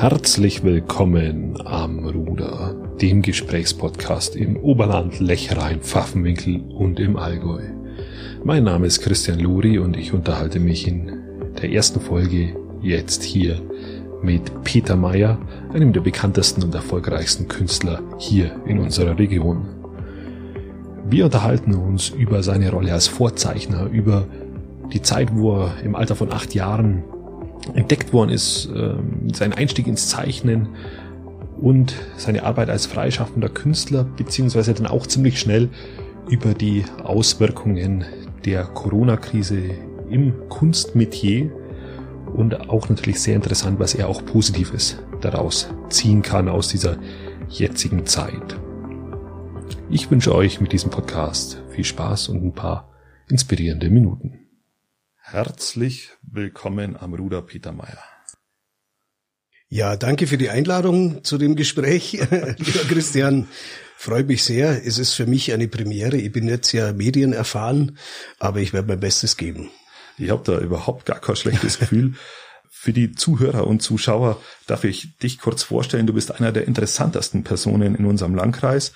Herzlich willkommen am Ruder, dem Gesprächspodcast im Oberland, Lechrein, Pfaffenwinkel und im Allgäu. Mein Name ist Christian Luri und ich unterhalte mich in der ersten Folge jetzt hier mit Peter Meyer, einem der bekanntesten und erfolgreichsten Künstler hier in unserer Region. Wir unterhalten uns über seine Rolle als Vorzeichner, über die Zeit, wo er im Alter von acht Jahren entdeckt worden ist, ähm, sein Einstieg ins Zeichnen und seine Arbeit als freischaffender Künstler, beziehungsweise dann auch ziemlich schnell über die Auswirkungen der Corona-Krise im Kunstmetier und auch natürlich sehr interessant, was er auch Positives daraus ziehen kann aus dieser jetzigen Zeit. Ich wünsche euch mit diesem Podcast viel Spaß und ein paar inspirierende Minuten. Herzlich willkommen am Ruder, Peter Meyer. Ja, danke für die Einladung zu dem Gespräch, lieber Christian. Freut mich sehr. Es ist für mich eine Premiere. Ich bin jetzt ja medienerfahren, aber ich werde mein Bestes geben. Ich habe da überhaupt gar kein schlechtes Gefühl. Für die Zuhörer und Zuschauer darf ich dich kurz vorstellen. Du bist einer der interessantesten Personen in unserem Landkreis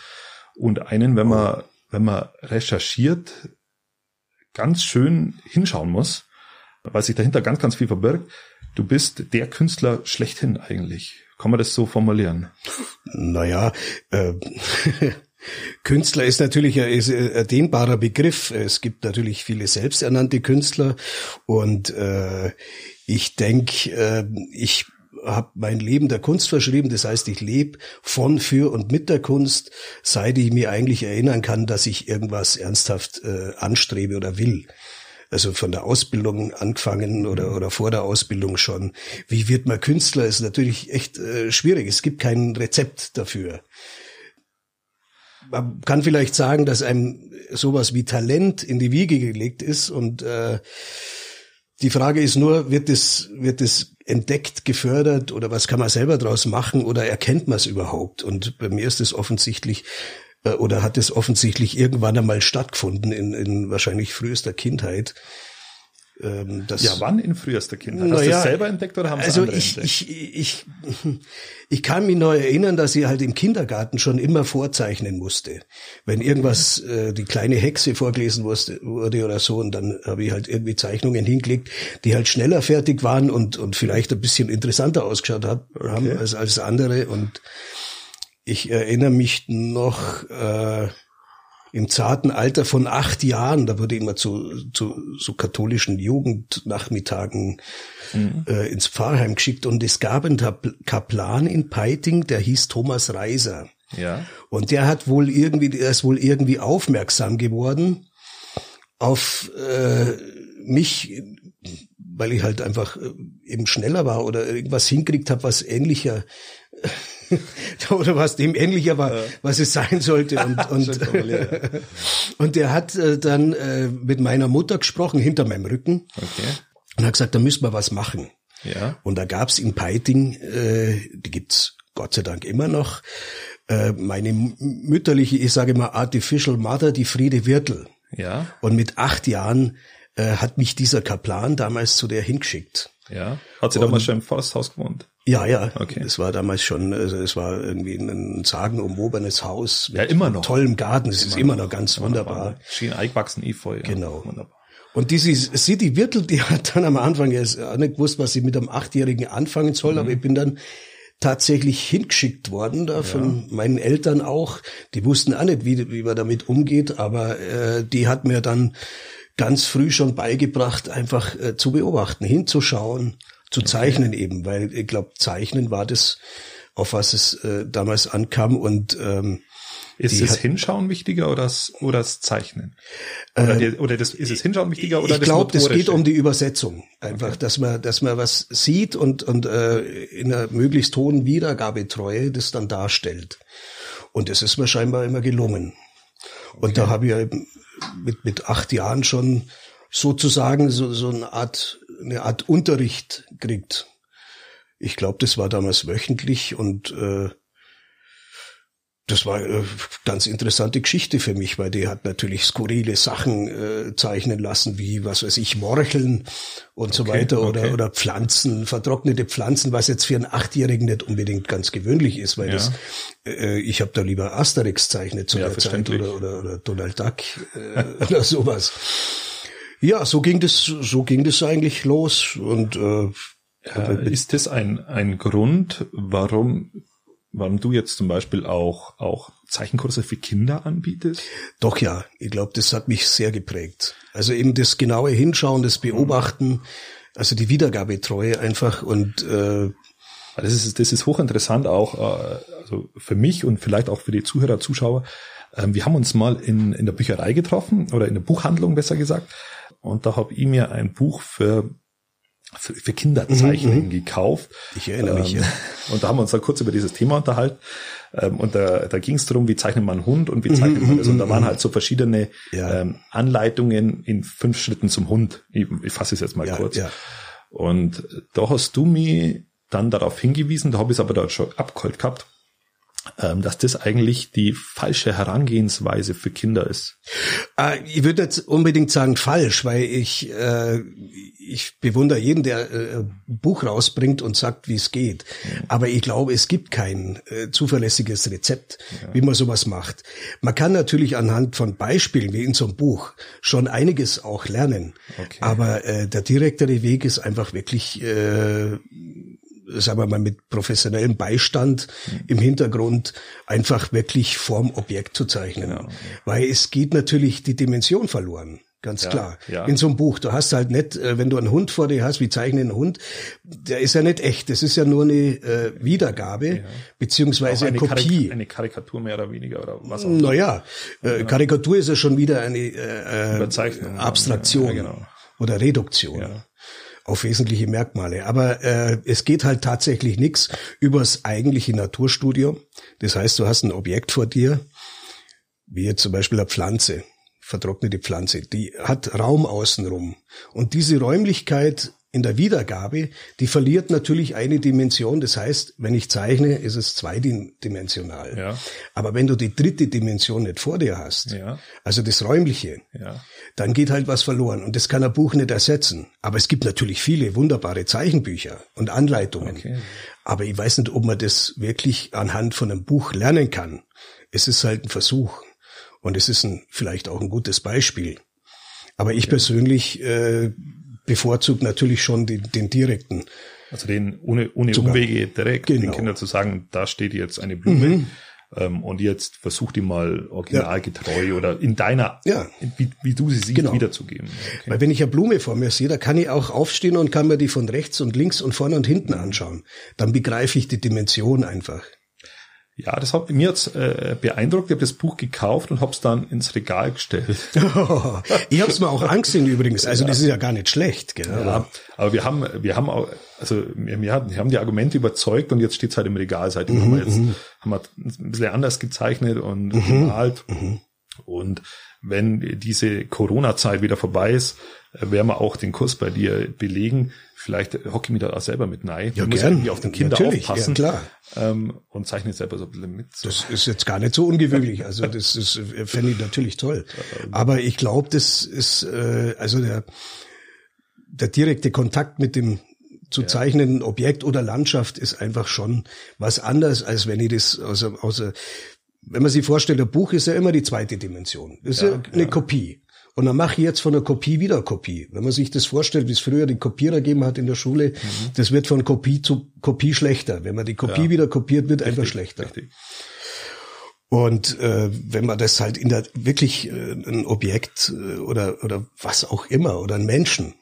und einen, wenn man, wenn man recherchiert, ganz schön hinschauen muss, weil sich dahinter ganz, ganz viel verbirgt. Du bist der Künstler schlechthin eigentlich. Kann man das so formulieren? Naja, äh, Künstler ist natürlich ein, ist ein dehnbarer Begriff. Es gibt natürlich viele selbsternannte Künstler und äh, ich denke, äh, ich habe mein Leben der Kunst verschrieben. Das heißt, ich lebe von, für und mit der Kunst, seit ich mir eigentlich erinnern kann, dass ich irgendwas ernsthaft äh, anstrebe oder will. Also von der Ausbildung angefangen oder, mhm. oder vor der Ausbildung schon. Wie wird man Künstler, ist natürlich echt äh, schwierig. Es gibt kein Rezept dafür. Man kann vielleicht sagen, dass einem sowas wie Talent in die Wiege gelegt ist und äh, die Frage ist nur, wird es, wird es entdeckt, gefördert oder was kann man selber draus machen oder erkennt man es überhaupt? Und bei mir ist es offensichtlich oder hat es offensichtlich irgendwann einmal stattgefunden in, in wahrscheinlich frühester Kindheit. Ähm, das, ja, wann in frühester Kindheit? Hast ja, du es selber entdeckt oder haben es also ich, entdeckt? Ich, ich, ich kann mich noch erinnern, dass ich halt im Kindergarten schon immer vorzeichnen musste. Wenn irgendwas, äh, die kleine Hexe vorgelesen wurde oder so, und dann habe ich halt irgendwie Zeichnungen hingelegt, die halt schneller fertig waren und, und vielleicht ein bisschen interessanter ausgeschaut haben okay. als, als andere. Und ich erinnere mich noch, äh, im zarten Alter von acht Jahren, da wurde immer zu, zu so katholischen Jugendnachmittagen mhm. äh, ins Pfarrheim geschickt und es gab einen Kaplan in Peiting, der hieß Thomas Reiser. Ja. Und der hat wohl irgendwie, der ist wohl irgendwie aufmerksam geworden auf äh, mich, weil ich halt einfach äh, eben schneller war oder irgendwas hinkriegt habe, was ähnlicher oder was dem ähnlicher war, ja. was es sein sollte. Und, und, und der hat äh, dann äh, mit meiner Mutter gesprochen, hinter meinem Rücken. Okay. Und hat gesagt, da müssen wir was machen. Ja. Und da gab's in Peiting, äh, die gibt's Gott sei Dank immer noch, äh, meine mütterliche, ich sage mal Artificial Mother, die Friede Wirtel. Ja. Und mit acht Jahren äh, hat mich dieser Kaplan damals zu der hingeschickt. Ja. Hat sie damals schon im Forsthaus gewohnt? Ja, ja. Okay. Es war damals schon, also es war irgendwie ein sagenumwobenes Haus mit ja, immer noch. tollem Garten. Es ist immer noch ganz wunderbar. wunderbar. Schien eingewachsen Efeu. Ja. Genau. Wunderbar. Und diese City Wirtel, die hat dann am Anfang erst auch nicht gewusst, was sie mit einem Achtjährigen anfangen soll, mhm. aber ich bin dann tatsächlich hingeschickt worden, da von ja. meinen Eltern auch. Die wussten auch nicht, wie, wie man damit umgeht, aber äh, die hat mir dann ganz früh schon beigebracht, einfach äh, zu beobachten, hinzuschauen zu zeichnen eben, weil ich glaube, Zeichnen war das, auf was es äh, damals ankam und ähm, ist das Hinschauen wichtiger oder das, oder das Zeichnen? Oder, äh, oder das, ist es Hinschauen wichtiger oder ich das glaube, es geht um die Übersetzung. Einfach, okay. dass man, dass man was sieht und, und äh, in einer möglichst hohen Wiedergabetreue das dann darstellt. Und das ist mir scheinbar immer gelungen. Und okay. da habe ich ja mit, mit acht Jahren schon sozusagen so, so eine Art eine Art Unterricht kriegt. Ich glaube, das war damals wöchentlich und äh, das war eine ganz interessante Geschichte für mich, weil die hat natürlich skurrile Sachen äh, zeichnen lassen, wie, was weiß ich, Morcheln und okay, so weiter oder, okay. oder Pflanzen, vertrocknete Pflanzen, was jetzt für einen Achtjährigen nicht unbedingt ganz gewöhnlich ist, weil ja. das, äh, ich habe da lieber Asterix zeichnet zu ja, der Zeit oder, oder, oder Donald Duck äh, oder sowas. Ja, so ging das, so ging das eigentlich los und äh, äh, ist das ein, ein Grund, warum warum du jetzt zum Beispiel auch, auch Zeichenkurse für Kinder anbietest? Doch ja, ich glaube, das hat mich sehr geprägt. Also eben das genaue Hinschauen, das Beobachten, also die Wiedergabetreue einfach und äh, das ist, das ist hochinteressant auch, äh, also für mich und vielleicht auch für die Zuhörer, Zuschauer. Ähm, wir haben uns mal in, in der Bücherei getroffen oder in der Buchhandlung besser gesagt. Und da habe ich mir ein Buch für für, für Kinderzeichnen mhm, mhm, gekauft. Ich erinnere mich. Ähm, ja. Und da haben wir uns dann kurz über dieses Thema unterhalten. Ähm, und da, da ging es darum, wie zeichnet man einen Hund und wie mhm, zeichnet man das. Und da waren halt so verschiedene ja. ähm, Anleitungen in fünf Schritten zum Hund. Ich, ich fasse es jetzt mal ja, kurz. Und da hast du mich dann darauf hingewiesen, da habe ich es aber dort schon abgeholt gehabt, dass das eigentlich die falsche Herangehensweise für Kinder ist. Äh, ich würde jetzt unbedingt sagen falsch, weil ich äh, ich bewundere jeden, der äh, ein Buch rausbringt und sagt, wie es geht. Ja. Aber ich glaube, es gibt kein äh, zuverlässiges Rezept, ja. wie man sowas macht. Man kann natürlich anhand von Beispielen wie in so einem Buch schon einiges auch lernen. Okay. Aber äh, der direktere Weg ist einfach wirklich äh, sagen wir mal, mit professionellem Beistand mhm. im Hintergrund einfach wirklich vorm Objekt zu zeichnen. Genau. Weil es geht natürlich die Dimension verloren. Ganz ja, klar. Ja. In so einem Buch. Du hast halt nicht, äh, wenn du einen Hund vor dir hast, wie zeichne einen Hund, der ist ja nicht echt. Das ist ja nur eine äh, Wiedergabe, ja. beziehungsweise eine, eine Kopie. Karik eine Karikatur mehr oder weniger oder was auch immer. Naja, äh, Karikatur ist ja schon wieder eine äh, äh Abstraktion genau. oder Reduktion auf wesentliche Merkmale. Aber äh, es geht halt tatsächlich nichts übers eigentliche Naturstudium. Das heißt, du hast ein Objekt vor dir, wie jetzt zum Beispiel eine Pflanze, vertrocknete Pflanze, die hat Raum außenrum. Und diese Räumlichkeit in der Wiedergabe, die verliert natürlich eine Dimension. Das heißt, wenn ich zeichne, ist es zweidimensional. Ja. Aber wenn du die dritte Dimension nicht vor dir hast, ja. also das Räumliche, ja. dann geht halt was verloren. Und das kann ein Buch nicht ersetzen. Aber es gibt natürlich viele wunderbare Zeichenbücher und Anleitungen. Okay. Aber ich weiß nicht, ob man das wirklich anhand von einem Buch lernen kann. Es ist halt ein Versuch. Und es ist ein, vielleicht auch ein gutes Beispiel. Aber ich persönlich äh, bevorzugt natürlich schon den, den direkten. Also den ohne, ohne Umwege direkt genau. den Kindern zu sagen, da steht jetzt eine Blume. Mhm. Ähm, und jetzt versuch die mal originalgetreu ja. oder in deiner, ja. wie, wie du sie siehst, genau. wiederzugeben. Okay. Weil wenn ich eine Blume vor mir sehe, da kann ich auch aufstehen und kann mir die von rechts und links und vorne und hinten anschauen. Dann begreife ich die Dimension einfach. Ja, das hat mir jetzt äh, beeindruckt. Ich habe das Buch gekauft und habe es dann ins Regal gestellt. ich habe es mir auch angesehen übrigens. Also ja. das ist ja gar nicht schlecht. Gell? Ja, aber wir haben, wir haben auch, also wir, wir haben die Argumente überzeugt und jetzt steht es halt im Regal. Seitdem mhm, haben wir jetzt mhm. haben wir ein bisschen anders gezeichnet und mhm, gemalt. Mhm. Und wenn diese Corona-Zeit wieder vorbei ist, äh, werden wir auch den Kurs bei dir belegen. Vielleicht hocke ich mich da auch selber mit rein. Ja, muss irgendwie auf den Kinder Natürlich, aufpassen. Ja, klar. Ähm, und zeichne selber so ein bisschen mit. So. Das ist jetzt gar nicht so ungewöhnlich. Also das ist, fände ich natürlich toll. Aber ich glaube, das ist, äh, also der, der direkte Kontakt mit dem zu ja. zeichnenden Objekt oder Landschaft ist einfach schon was anderes, als wenn ich das aus, aus wenn man sich vorstellt, ein Buch ist ja immer die zweite Dimension. Das ist ja, ja eine ja. Kopie. Und dann mache ich jetzt von der Kopie wieder Kopie. Wenn man sich das vorstellt, wie es früher den Kopierer gegeben hat in der Schule, mhm. das wird von Kopie zu Kopie schlechter. Wenn man die Kopie ja. wieder kopiert, wird richtig, einfach schlechter. Richtig. Und äh, wenn man das halt in der wirklich äh, ein Objekt äh, oder oder was auch immer oder ein Menschen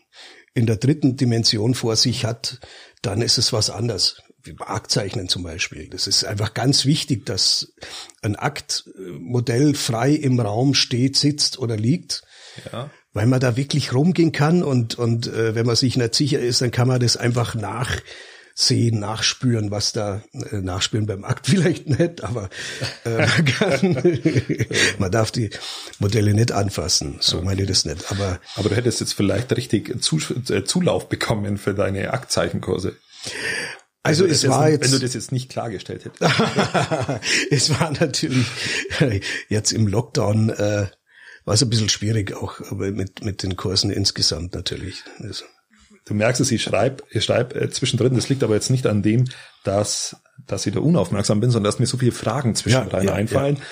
in der dritten Dimension vor sich hat, dann ist es was anderes. Wie Aktzeichnen zum Beispiel. Das ist einfach ganz wichtig, dass ein Aktmodell frei im Raum steht, sitzt oder liegt ja. Weil man da wirklich rumgehen kann und, und äh, wenn man sich nicht sicher ist, dann kann man das einfach nachsehen, nachspüren, was da, äh, nachspüren beim Akt vielleicht nicht, aber äh, man, kann, man darf die Modelle nicht anfassen, so okay. meine ich das nicht. Aber, aber du hättest jetzt vielleicht richtig Zulauf bekommen für deine Aktzeichenkurse. Also es war jetzt, wenn du das jetzt nicht klargestellt hättest. es war natürlich jetzt im Lockdown äh, war es ein bisschen schwierig auch, aber mit mit den Kursen insgesamt natürlich. Also. Du merkst es, ich schreibe, ich schreibe äh, zwischendrin. Das liegt aber jetzt nicht an dem, dass dass ich da unaufmerksam bin, sondern dass mir so viele Fragen zwischendrin ja, ja, einfallen. Ja.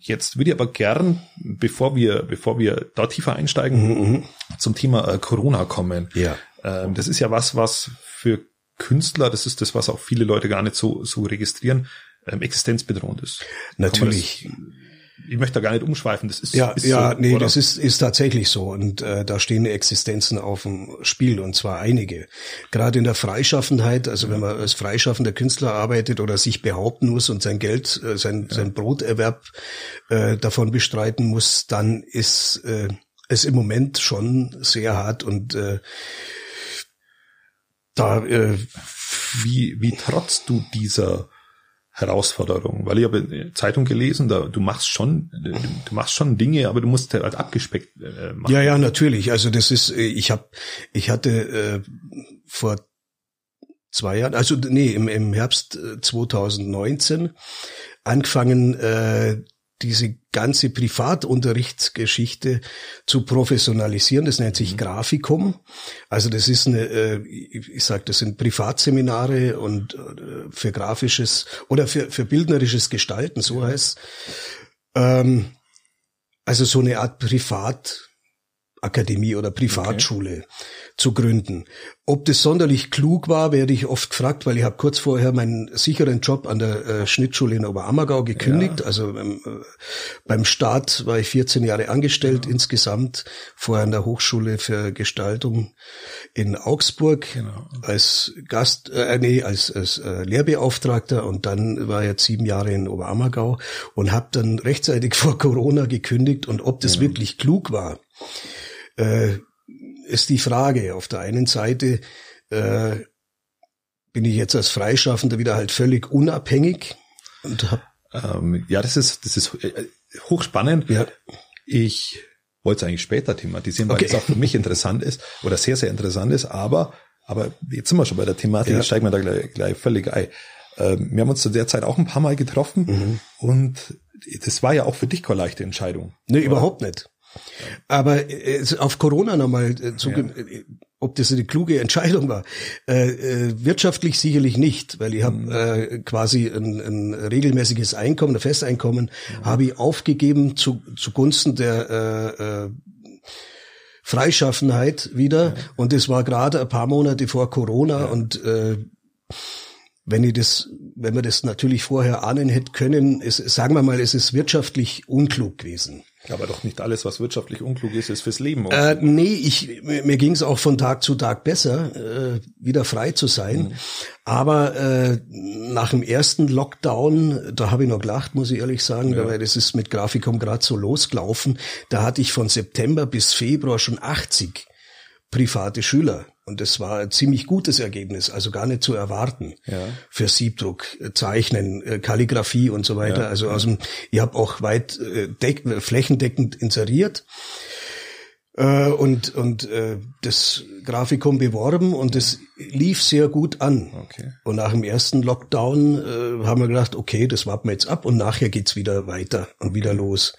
Jetzt würde ich aber gern, bevor wir, bevor wir da tiefer einsteigen, mhm, mhm. zum Thema äh, Corona kommen. Ja. Ähm, das ist ja was, was für Künstler, das ist das, was auch viele Leute gar nicht so, so registrieren, ähm, existenzbedrohend ist. Natürlich. ich möchte da gar nicht umschweifen, das ist, ja, ist ja, so, nee, oder? das ist, ist tatsächlich so und äh, da stehen Existenzen auf dem Spiel und zwar einige. Gerade in der Freischaffenheit, also wenn man als freischaffender Künstler arbeitet oder sich behaupten muss und sein Geld, äh, sein, ja. sein Broterwerb äh, davon bestreiten muss, dann ist äh, es im Moment schon sehr hart und äh, da, äh, wie, wie trotzt du dieser Herausforderung? Weil ich habe Zeitung gelesen, da du machst schon, du machst schon Dinge, aber du musst halt abgespeckt äh, machen. Ja, ja, natürlich. Also das ist, äh, ich habe, ich hatte äh, vor zwei Jahren, also nee, im, im Herbst 2019 äh, angefangen, äh, diese ganze Privatunterrichtsgeschichte zu professionalisieren. Das nennt sich mhm. Grafikum. Also das ist eine, äh, ich sage, das sind Privatseminare und äh, für grafisches oder für, für bildnerisches Gestalten, so heißt ähm, Also so eine Art Privatakademie oder Privatschule. Okay zu gründen. Ob das sonderlich klug war, werde ich oft gefragt, weil ich habe kurz vorher meinen sicheren Job an der äh, Schnittschule in Oberammergau gekündigt. Ja. Also ähm, äh, beim Start war ich 14 Jahre angestellt ja. insgesamt, vorher an der Hochschule für Gestaltung in Augsburg genau. als Gast, äh, nee, als, als äh, Lehrbeauftragter und dann war ich jetzt sieben Jahre in Oberammergau und habe dann rechtzeitig vor Corona gekündigt und ob das genau. wirklich klug war, äh, ist die Frage. Auf der einen Seite äh, bin ich jetzt als Freischaffender wieder halt völlig unabhängig und hab ähm, ja, das ist das ist äh, hochspannend. Ja. Ich wollte es eigentlich später thematisieren, weil okay. es auch für mich interessant ist oder sehr sehr interessant ist. Aber aber jetzt sind wir schon bei der Thematik. Ja. Steigen wir da gleich, gleich völlig ein. Ähm, wir haben uns zu der Zeit auch ein paar Mal getroffen mhm. und das war ja auch für dich keine leichte Entscheidung. Nee, oder? überhaupt nicht. Aber äh, auf Corona nochmal äh, zu, ja. Äh, ob das eine kluge Entscheidung war. Wirtschaftlich sicherlich nicht, weil ich habe mhm. äh, quasi ein, ein regelmäßiges Einkommen, ein Festeinkommen, mhm. habe ich aufgegeben zu, zugunsten der äh, äh, Freischaffenheit wieder. Ja. Und das war gerade ein paar Monate vor Corona ja. und äh, wenn ich das, wenn wir das natürlich vorher ahnen hätte können, es, sagen wir mal, es ist wirtschaftlich unklug gewesen. Aber doch nicht alles, was wirtschaftlich unklug ist, ist fürs Leben. Äh, nee, ich, mir ging es auch von Tag zu Tag besser, äh, wieder frei zu sein. Mhm. Aber äh, nach dem ersten Lockdown, da habe ich noch gelacht, muss ich ehrlich sagen, ja. weil das ist mit Grafikum gerade so losgelaufen. Da hatte ich von September bis Februar schon 80 private Schüler. Und das war ein ziemlich gutes Ergebnis, also gar nicht zu erwarten ja. für Siebdruck, äh, Zeichnen, äh, Kalligrafie und so weiter. Ja. Also aus dem, ich habe auch weit äh, deck, flächendeckend inseriert und und das Grafikum beworben und das lief sehr gut an. Okay. Und nach dem ersten Lockdown haben wir gedacht, okay, das warten wir jetzt ab und nachher geht's wieder weiter und wieder los.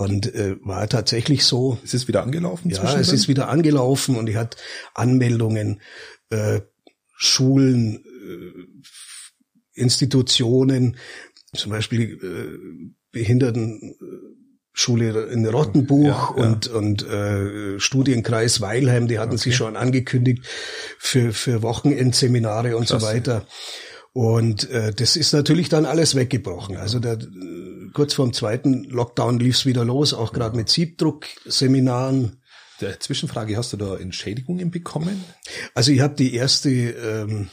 Und äh, war tatsächlich so. Ist es wieder angelaufen? Ja, es ist wieder angelaufen und ich hatte Anmeldungen, äh, Schulen, äh, Institutionen, zum Beispiel äh, Behindertenschule in Rottenbuch ja, ja. und und äh, Studienkreis Weilheim, die hatten okay. sich schon angekündigt für für Wochenendseminare und Klasse. so weiter. Und äh, das ist natürlich dann alles weggebrochen. Also der, kurz vor dem zweiten Lockdown lief es wieder los, auch gerade mit Siebdruck-Seminaren. Der Zwischenfrage, hast du da Entschädigungen bekommen? Also ich habe die erste, ähm,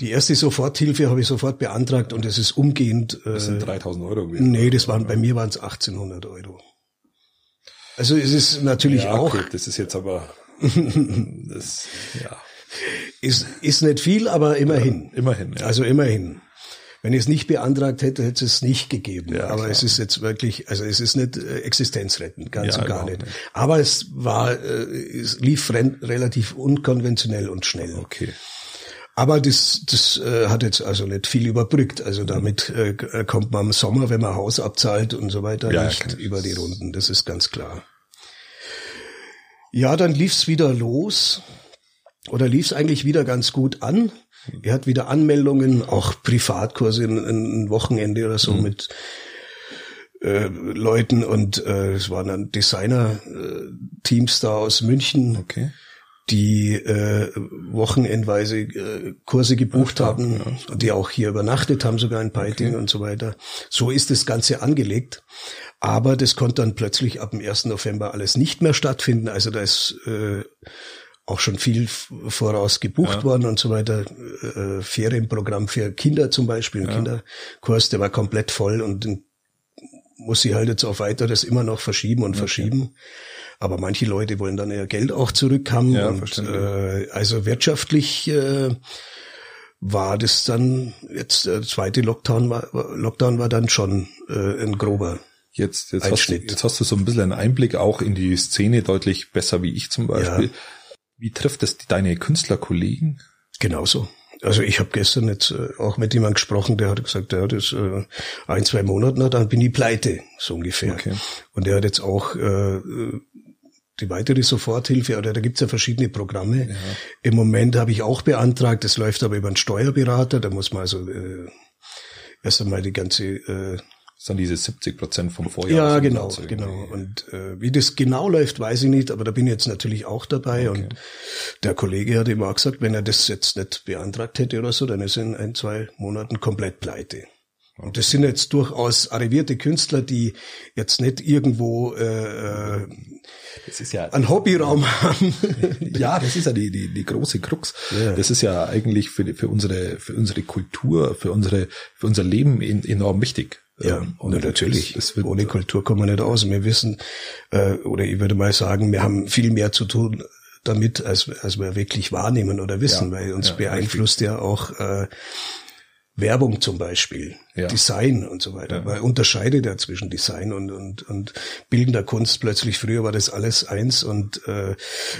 die erste Soforthilfe habe ich sofort beantragt und es ist umgehend. Äh, das sind 3000 Euro gewesen. Nee, das waren, bei mir waren es 1800 Euro. Also es ist natürlich ja, auch. Okay, das ist jetzt aber, das, ja. Ist, ist nicht viel, aber immerhin. Ja, immerhin, ja. Also immerhin. Wenn ich es nicht beantragt hätte, hätte es nicht gegeben. Ja, aber klar. es ist jetzt wirklich, also es ist nicht äh, existenzrettend, ganz ja, und gar nicht. nicht. Aber es war, äh, es lief relativ unkonventionell und schnell. Okay. Aber das, das äh, hat jetzt also nicht viel überbrückt. Also damit äh, kommt man im Sommer, wenn man Haus abzahlt und so weiter, ja, nicht über die Runden. Das ist ganz klar. Ja, dann lief's wieder los. Oder lief's eigentlich wieder ganz gut an. Er hat wieder Anmeldungen, auch Privatkurse, ein, ein Wochenende oder so mhm. mit äh, Leuten und äh, es waren dann Designer-Teams da aus München, okay. die äh, wochenendweise äh, Kurse gebucht Ach, haben, ja. die auch hier übernachtet haben, sogar in Peiting okay. und so weiter. So ist das Ganze angelegt. Aber das konnte dann plötzlich ab dem 1. November alles nicht mehr stattfinden. Also da ist äh, auch schon viel voraus gebucht ja. worden und so weiter. Äh, Ferienprogramm für Kinder zum Beispiel, ein ja. Kinderkurs, der war komplett voll und muss sie halt jetzt auch weiter das immer noch verschieben und okay. verschieben. Aber manche Leute wollen dann ihr Geld auch zurückhaben. Ja, und, äh, also wirtschaftlich äh, war das dann jetzt der zweite Lockdown war Lockdown war dann schon äh, ein grober Jetzt, jetzt, hast du, jetzt hast du so ein bisschen einen Einblick auch in die Szene deutlich besser wie ich zum Beispiel. Ja. Wie trifft das deine Künstlerkollegen? Genauso. Also ich habe gestern jetzt äh, auch mit jemandem gesprochen, der hat gesagt, ja, das äh, ein, zwei Monate, na, dann bin ich pleite, so ungefähr. Okay. Und der hat jetzt auch äh, die weitere Soforthilfe, oder da gibt's ja verschiedene Programme. Ja. Im Moment habe ich auch beantragt, das läuft aber über einen Steuerberater, da muss man also äh, erst einmal die ganze äh, das sind diese 70 Prozent vom Vorjahr. Ja, genau, genau. Und äh, wie das genau läuft, weiß ich nicht, aber da bin ich jetzt natürlich auch dabei. Okay. Und der Kollege hat immer gesagt, wenn er das jetzt nicht beantragt hätte oder so, dann ist er in ein, zwei Monaten komplett pleite. Und das sind jetzt durchaus arrivierte Künstler, die jetzt nicht irgendwo äh, äh ja, einen Hobbyraum haben. ja, das ist ja die, die, die große Krux. Ja. Das ist ja eigentlich für, für unsere, für unsere Kultur, für unsere, für unser Leben enorm wichtig. Ja, ähm, und natürlich. Es, es Ohne Kultur kommen wir nicht aus. Wir wissen, äh, oder ich würde mal sagen, wir haben viel mehr zu tun damit, als, als wir wirklich wahrnehmen oder wissen, ja, weil uns ja, beeinflusst richtig. ja auch äh, Werbung zum Beispiel, ja. Design und so weiter. Man unterscheidet ja zwischen Design und, und, und bildender Kunst. Plötzlich früher war das alles eins und äh,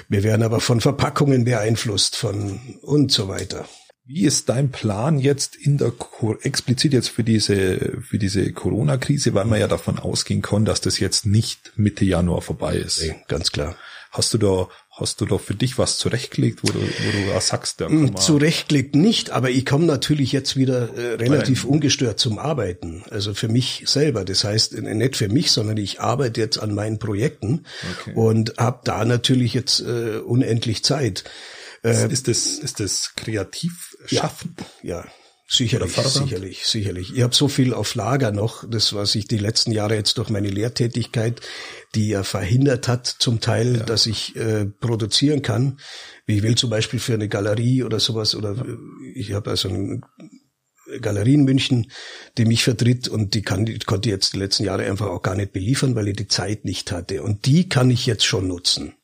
wir werden aber von Verpackungen beeinflusst von und so weiter. Wie ist dein Plan jetzt in der explizit jetzt für diese für diese Corona-Krise, weil man ja davon ausgehen kann, dass das jetzt nicht Mitte Januar vorbei ist? Nee, ganz klar. Hast du da hast du da für dich was zurechtgelegt, wo du wo du sagst, da hm, zurechtgelegt nicht, aber ich komme natürlich jetzt wieder äh, relativ Nein. ungestört zum Arbeiten. Also für mich selber. Das heißt nicht für mich, sondern ich arbeite jetzt an meinen Projekten okay. und habe da natürlich jetzt äh, unendlich Zeit. Äh, ist das ist das kreativ schaffen. Ja, ja. Sicherlich, sicherlich, sicherlich. Ich habe so viel auf Lager noch, das was ich die letzten Jahre jetzt durch meine Lehrtätigkeit, die ja verhindert hat, zum Teil, ja. dass ich äh, produzieren kann. Wie ich will zum Beispiel für eine Galerie oder sowas oder ja. ich habe also eine Galerie in München, die mich vertritt und die, kann, die konnte ich jetzt die letzten Jahre einfach auch gar nicht beliefern, weil ich die Zeit nicht hatte. Und die kann ich jetzt schon nutzen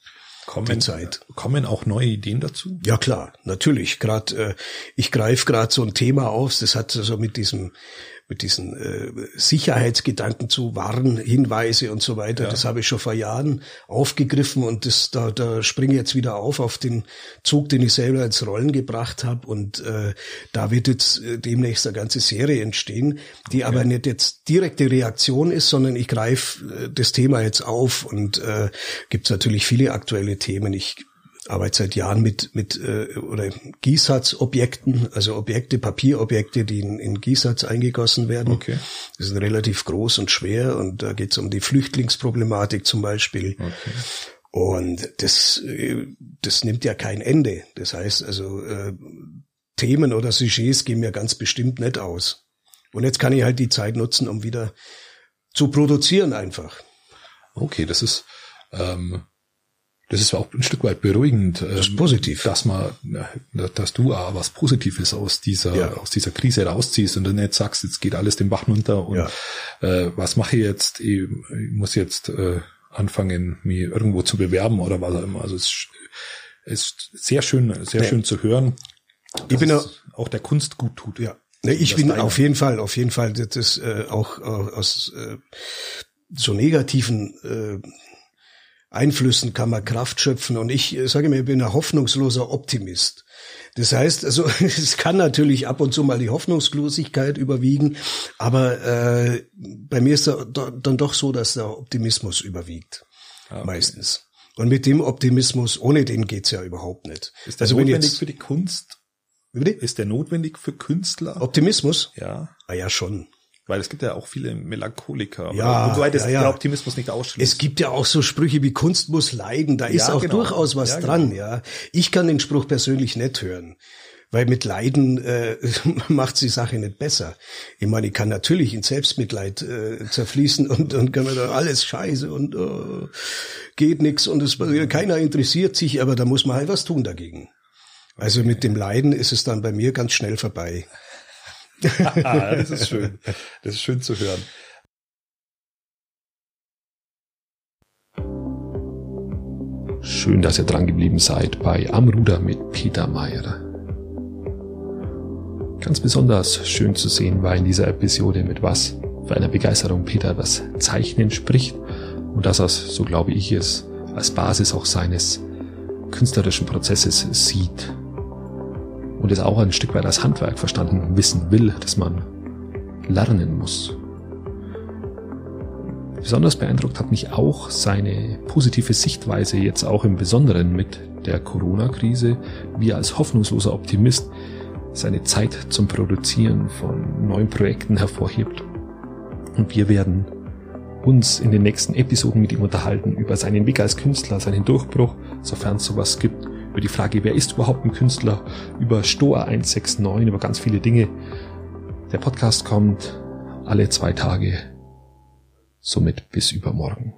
kommen, Zeit. Kommen auch neue Ideen dazu? Ja klar, natürlich. Gerade äh, ich greife gerade so ein Thema auf, das hat so mit diesem mit diesen äh, Sicherheitsgedanken zu Warnhinweise und so weiter. Ja. Das habe ich schon vor Jahren aufgegriffen und das da, da springe ich jetzt wieder auf auf den Zug, den ich selber ins Rollen gebracht habe und äh, da wird jetzt äh, demnächst eine ganze Serie entstehen, die okay. aber nicht jetzt direkte Reaktion ist, sondern ich greife äh, das Thema jetzt auf und äh, gibt natürlich viele aktuelle Themen. Ich arbeite seit Jahren mit mit äh, oder Gießsatzobjekten, also Objekte, Papierobjekte, die in, in Gießsatz eingegossen werden. Okay. Die sind relativ groß und schwer und da geht es um die Flüchtlingsproblematik zum Beispiel. Okay. Und das, äh, das nimmt ja kein Ende. Das heißt also, äh, Themen oder Sujets gehen mir ganz bestimmt nicht aus. Und jetzt kann ich halt die Zeit nutzen, um wieder zu produzieren einfach. Okay, das ist ähm, das ist auch ein Stück weit beruhigend. Das ist ähm, positiv. Dass man, dass du auch was Positives aus dieser, ja. aus dieser Krise rausziehst und dann nicht sagst, jetzt geht alles den Bach runter und ja. äh, was mache ich jetzt? Ich, ich muss jetzt äh, anfangen, mich irgendwo zu bewerben oder was auch immer. Also es ist sehr schön, sehr nee. schön zu hören. Ich bin auch, auch der Kunst gut tut. Ja. Nee, ich bin auf jeden Fall, auf jeden Fall, das ist äh, auch äh, aus äh, so negativen äh, Einflüssen kann man Kraft schöpfen. Und ich äh, sage mir, ich bin ein hoffnungsloser Optimist. Das heißt, also es kann natürlich ab und zu mal die Hoffnungslosigkeit überwiegen, aber äh, bei mir ist da, dann doch so, dass der Optimismus überwiegt. Ah, okay. Meistens. Und mit dem Optimismus, ohne den geht's ja überhaupt nicht. Ist der also notwendig jetzt, für die Kunst? Ist der notwendig für Künstler? Optimismus? Ja. Ah ja, schon. Weil es gibt ja auch viele Melancholiker. Ja, wobei das ja, ja. der Optimismus nicht ausschließt. Es gibt ja auch so Sprüche wie Kunst muss leiden. Da ist ja, auch genau. durchaus was ja, dran. Genau. Ja, ich kann den Spruch persönlich nicht hören. Weil mit Leiden äh, macht die Sache nicht besser. Ich meine, ich kann natürlich in Selbstmitleid äh, zerfließen und, und kann mir da alles scheiße und äh, geht nix und es keiner interessiert sich, aber da muss man halt was tun dagegen. Also mit dem Leiden ist es dann bei mir ganz schnell vorbei. Das ist schön. Das ist schön zu hören. Schön, dass ihr dran geblieben seid bei Amruder mit Peter Meyer. Ganz besonders schön zu sehen war in dieser Episode, mit was für einer Begeisterung Peter das Zeichnen spricht und dass er so glaube ich es, als Basis auch seines künstlerischen Prozesses sieht und es auch ein Stück weit als Handwerk verstanden wissen will, dass man lernen muss. Besonders beeindruckt hat mich auch seine positive Sichtweise jetzt auch im Besonderen mit der Corona-Krise, wie er als hoffnungsloser Optimist seine Zeit zum Produzieren von neuen Projekten hervorhebt. Und wir werden uns in den nächsten Episoden mit ihm unterhalten über seinen Weg als Künstler, seinen Durchbruch, sofern es sowas gibt, über die Frage, wer ist überhaupt ein Künstler, über Stoa 169, über ganz viele Dinge. Der Podcast kommt alle zwei Tage, somit bis übermorgen.